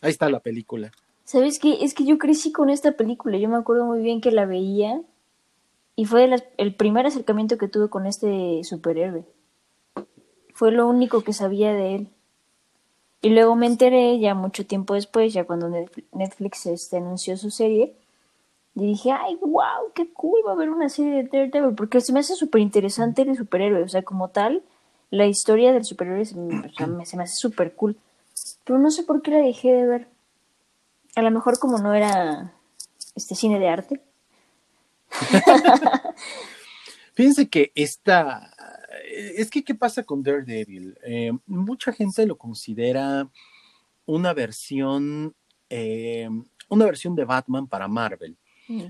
ahí está la película. ¿Sabes qué? Es que yo crecí con esta película, yo me acuerdo muy bien que la veía y fue el primer acercamiento que tuve con este superhéroe. Fue lo único que sabía de él. Y luego me enteré ya mucho tiempo después, ya cuando Netflix este, anunció su serie, y dije, ay, wow, qué cool, va a haber una serie de Daredevil, porque se me hace súper interesante el superhéroe, o sea, como tal, la historia del superhéroe se me, hace súper cool. Pero no sé por qué la dejé de ver. A lo mejor como no era este cine de arte. Fíjense que esta es que, ¿qué pasa con Daredevil? Eh, mucha gente lo considera una versión, eh, una versión de Batman para Marvel. Mm.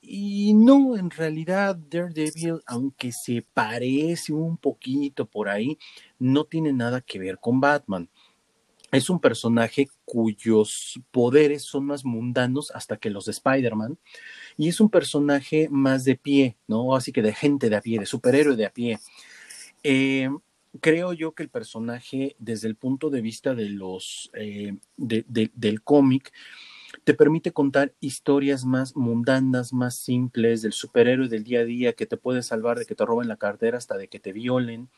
Y no, en realidad Daredevil, aunque se parece un poquito por ahí, no tiene nada que ver con Batman. Es un personaje cuyos poderes son más mundanos hasta que los de Spider-Man. Y es un personaje más de pie, ¿no? Así que de gente de a pie, de superhéroe de a pie. Eh, creo yo que el personaje, desde el punto de vista de los eh, del cómic, te permite contar historias más mundanas, más simples, del superhéroe del día a día que te puede salvar de que te roben la cartera hasta de que te violen.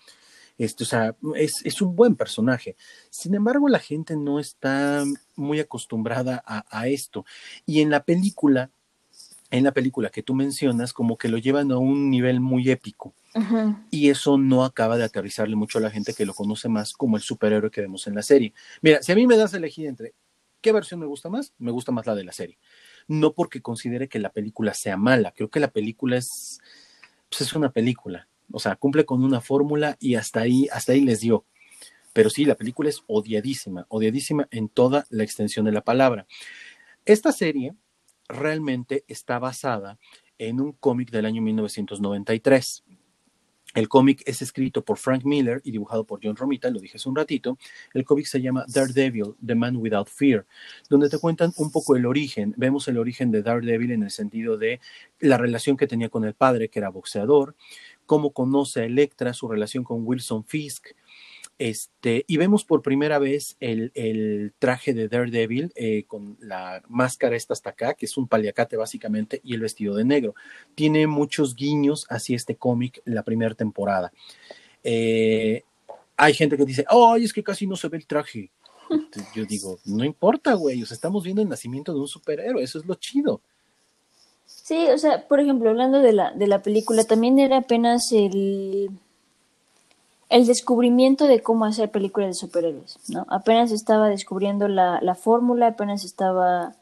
Esto, o sea, es, es, un buen personaje. Sin embargo, la gente no está muy acostumbrada a esto. Y en la película, en la película que tú mencionas, como que lo llevan a un nivel muy épico. Y eso no acaba de aterrizarle mucho a la gente que lo conoce más como el superhéroe que vemos en la serie. Mira, si a mí me das a elegir entre qué versión me gusta más, me gusta más la de la serie. No porque considere que la película sea mala, creo que la película es, pues es una película. O sea, cumple con una fórmula y hasta ahí, hasta ahí les dio. Pero sí, la película es odiadísima, odiadísima en toda la extensión de la palabra. Esta serie realmente está basada en un cómic del año 1993. El cómic es escrito por Frank Miller y dibujado por John Romita, lo dije hace un ratito. El cómic se llama Daredevil, The Man Without Fear, donde te cuentan un poco el origen. Vemos el origen de Daredevil en el sentido de la relación que tenía con el padre, que era boxeador, cómo conoce a Electra, su relación con Wilson Fisk, Este, y vemos por primera vez el, traje de Daredevil eh, con la máscara esta hasta acá, que es un paliacate básicamente, y el vestido de negro. Tiene muchos guiños hacia este cómic la primera temporada. Eh, hay gente que dice, oh, es que casi no se ve el traje. yo digo, no importa, güey, o sea, estamos viendo el nacimiento de un superhéroe, eso es lo chido. Sí, o sea, por ejemplo, hablando de la, de la película, también era apenas el el descubrimiento de cómo hacer películas de superhéroes, ¿no? Apenas estaba descubriendo la, la fórmula, apenas estaba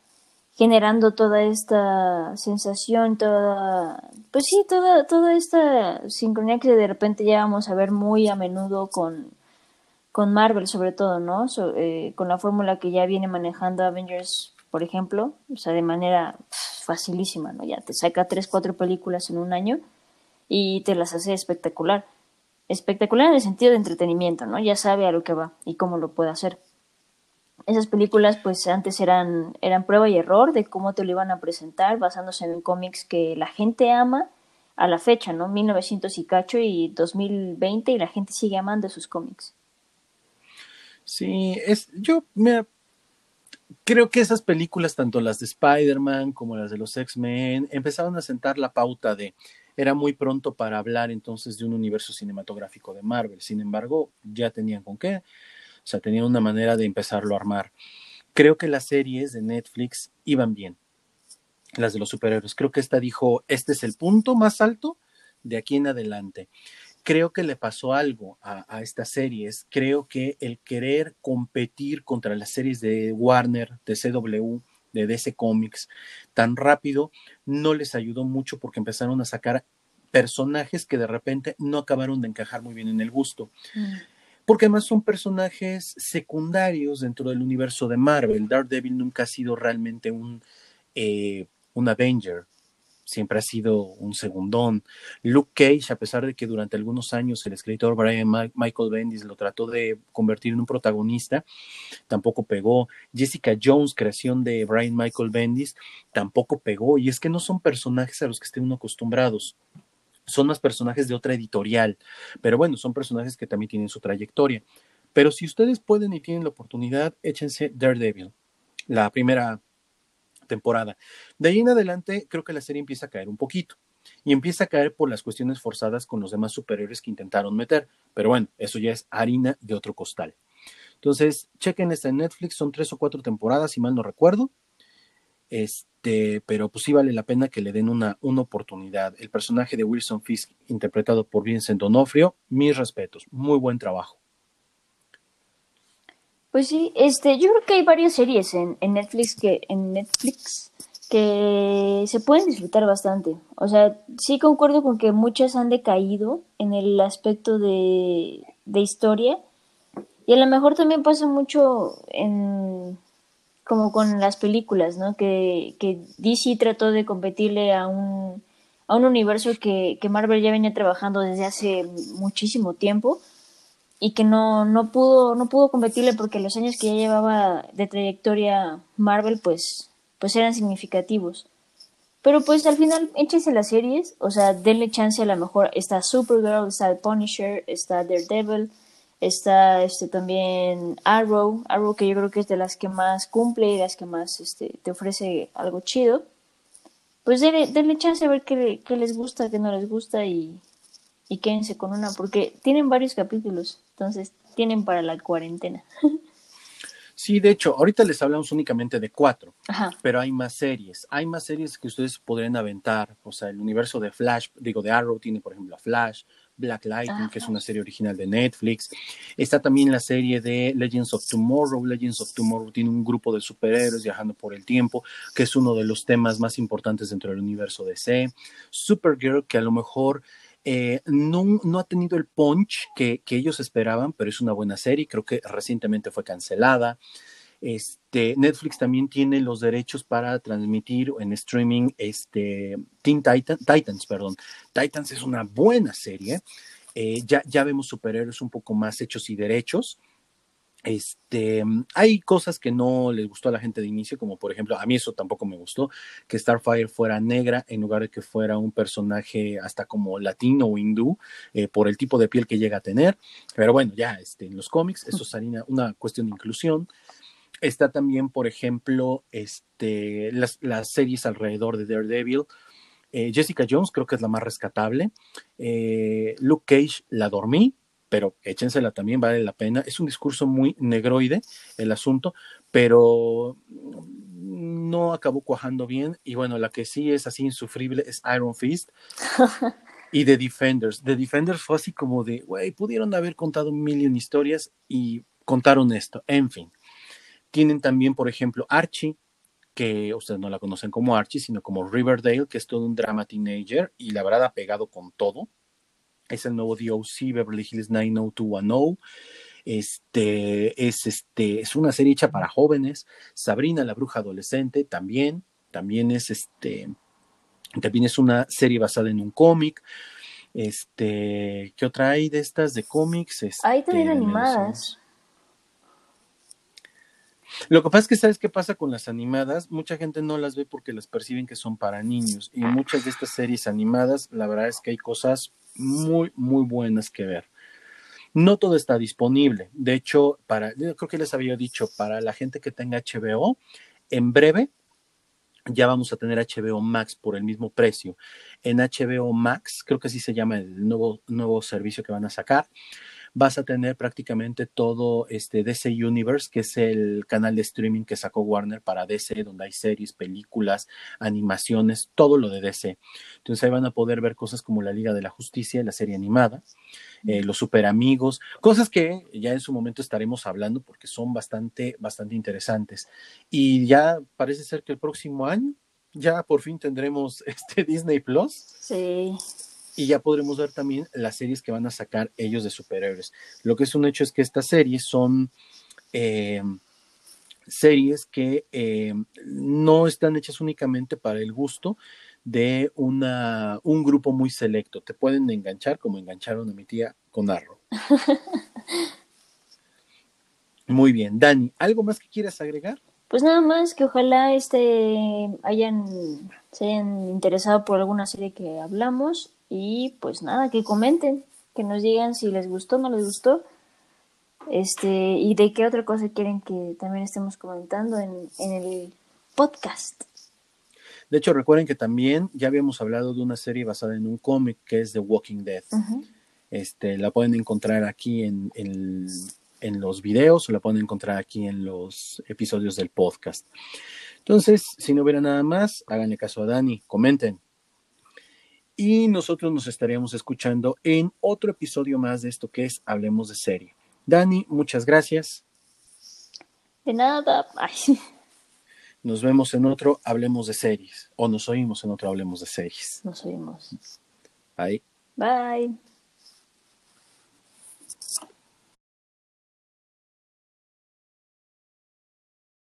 generando toda esta sensación, toda, pues sí, toda, toda esta sincronía que de repente ya vamos a ver muy a menudo con, con Marvel sobre todo, ¿no? Eh, con la fórmula que ya viene manejando Avengers, por ejemplo, o sea, de manera facilísima, ¿no? Ya te saca tres, cuatro películas en un año y te las hace espectacular espectacular en el sentido de entretenimiento, ¿no? Ya sabe a lo que va y cómo lo puede hacer. Esas películas, pues antes eran, eran prueba y error de cómo te lo iban a presentar, basándose en cómics que la gente ama a la fecha, ¿no? 1900 y cacho y 2020 y la gente sigue amando esos cómics. Sí, es, yo creo que esas películas, tanto las de Spider-Man como las de los X-Men, empezaron a sentar la pauta de era muy pronto para hablar entonces de un universo cinematográfico de Marvel. Sin embargo, ya tenían con qué. O sea, tenían una manera de empezarlo a armar. Creo que las series de Netflix iban bien. Las de los superhéroes. Creo que esta dijo, este es el punto más alto de aquí en adelante. Creo que le pasó algo a, estas series. Creo que el querer competir contra las series de Warner, de CW, de DC Comics tan rápido no les ayudó mucho porque empezaron a sacar personajes que de repente no acabaron de encajar muy bien en el gusto. Mm. Porque además son personajes secundarios dentro del universo de Marvel. Daredevil nunca ha sido realmente un, eh, un Avenger siempre ha sido un segundón. Luke Cage, a pesar de que durante algunos años el escritor Brian Michael Bendis lo trató de convertir en un protagonista, tampoco pegó. Jessica Jones, creación de Brian Michael Bendis, tampoco pegó. Y es que no son personajes a los que estén uno acostumbrados. Son más personajes de otra editorial. Pero bueno, son personajes que también tienen su trayectoria. Pero si ustedes pueden y tienen la oportunidad, échense Daredevil. La primera temporada. De ahí en adelante, creo que la serie empieza a caer un poquito. Y empieza a caer por las cuestiones forzadas con los demás superiores que intentaron meter. Pero bueno, eso ya es harina de otro costal. Entonces, chequen esta en Netflix, son tres o cuatro temporadas, si mal no recuerdo. Este, pero pues sí vale la pena que le den una, una oportunidad. El personaje de Wilson Fisk, interpretado por Vincent Donofrio, mis respetos, muy buen trabajo. Pues sí, este, yo creo que hay varias series en, Netflix que en Netflix que se pueden disfrutar bastante. O sea, sí concuerdo con que muchas han decaído en el aspecto de, de historia. Y a lo mejor también pasa mucho en como con las películas, ¿no? Que, que DC trató de competirle a un, a un universo que, que Marvel ya venía trabajando desde hace muchísimo tiempo y que no, no pudo, no pudo competirle porque los años que ya llevaba de trayectoria Marvel, pues, pues eran significativos. Pero pues al final, échense las series, o sea, denle chance a lo mejor. Está Supergirl, está Punisher, está Daredevil, está este también Arrow, Arrow que yo creo que es de las que más cumple y las que más este, te ofrece algo chido. Pues denle, denle chance a ver qué, qué les gusta, qué no les gusta y, y quédense con una, porque tienen varios capítulos, entonces tienen para la cuarentena. Sí, de hecho, ahorita les hablamos únicamente de cuatro, pero hay más series. Hay más series que ustedes podrían aventar. O sea, el universo de Flash, digo, de Arrow tiene, por ejemplo, a Flash, Black Lightning, que es una serie original de Netflix. Está también la serie de Legends of Tomorrow. Legends of Tomorrow tiene un grupo de superhéroes viajando por el tiempo, que es uno de los temas más importantes dentro del universo DC. Supergirl, que a lo mejor eh, no, ha tenido el punch que, ellos esperaban, pero es una buena serie. Creo que recientemente fue cancelada. Este, Netflix también tiene los derechos para transmitir en streaming este, Teen Titans. Perdón. Titans es una buena serie. Eh, ya, ya vemos superhéroes un poco más hechos y derechos. Este, hay cosas que no les gustó a la gente de inicio, como por ejemplo, a mí eso tampoco me gustó, que Starfire fuera negra en lugar de que fuera un personaje hasta como latino o hindú, eh, por el tipo de piel que llega a tener. Pero bueno, ya este, en los cómics, eso es una cuestión de inclusión. Está también, por ejemplo, este, las, las series alrededor de Daredevil. Eh, Jessica Jones creo que es la más rescatable. Eh, Luke Cage la dormí, pero échensela también, vale la pena. Es un discurso muy negroide el asunto, pero no acabó cuajando bien. Y bueno, la que sí es así insufrible es Iron Fist. y The Defenders. The Defenders fue así como de, güey, pudieron haber contado un millón historias y contaron esto. En fin. Tienen también, por ejemplo, Archie, que ustedes no la conocen como Archie, sino como Riverdale, que es todo un drama teenager y la verdad ha pegado con todo. Es el nuevo DOC, Beverly Hills 90210. Este es, este es una serie hecha para jóvenes. Sabrina, la bruja adolescente, también. También es este. También es una serie basada en un cómic. Este, ¿qué otra hay de estas de cómics? hay también este, animadas. Lo que pasa es que, ¿sabes qué pasa con las animadas? Mucha gente no las ve porque las perciben que son para niños. Y muchas de estas series animadas, la verdad es que hay cosas muy, muy buenas que ver. No todo está disponible. De hecho, para, creo que les había dicho, para la gente que tenga HBO, en breve ya vamos a tener HBO Max por el mismo precio. En HBO Max, creo que así se llama el nuevo, nuevo servicio que van a sacar vas a tener prácticamente todo este DC Universe, que es el canal de streaming que sacó Warner para DC, donde hay series, películas, animaciones, todo lo de DC. Entonces ahí van a poder ver cosas como la Liga de la Justicia, la serie animada, eh, los super amigos, cosas que ya en su momento estaremos hablando porque son bastante, bastante interesantes. Y ya parece ser que el próximo año ya por fin tendremos este Disney Plus. Sí y ya podremos ver también las series que van a sacar ellos de superhéroes. Lo que es un hecho es que estas series son eh, series que eh, no están hechas únicamente para el gusto de una, un grupo muy selecto. Te pueden enganchar como engancharon a mi tía con Arrow. Muy bien, Dani, ¿algo más que quieras agregar? Pues nada más que ojalá este hayan se hayan interesado por alguna serie que hablamos y pues nada, que comenten, que nos digan si les gustó o no les gustó. Este, y de qué otra cosa quieren que también estemos comentando en, el podcast. De hecho, recuerden que también ya habíamos hablado de una serie basada en un cómic que es The Walking Dead. Este, la pueden encontrar aquí en, en, los videos o la pueden encontrar aquí en los episodios del podcast. Entonces, si no hubiera nada más, háganle caso a Dani, comenten, y nosotros nos estaríamos escuchando en otro episodio más de esto que es Hablemos de Serie. Dani, muchas gracias. De nada. Nos vemos en otro Hablemos de Series. O nos oímos en otro Hablemos de Series. Nos oímos. Bye. Bye.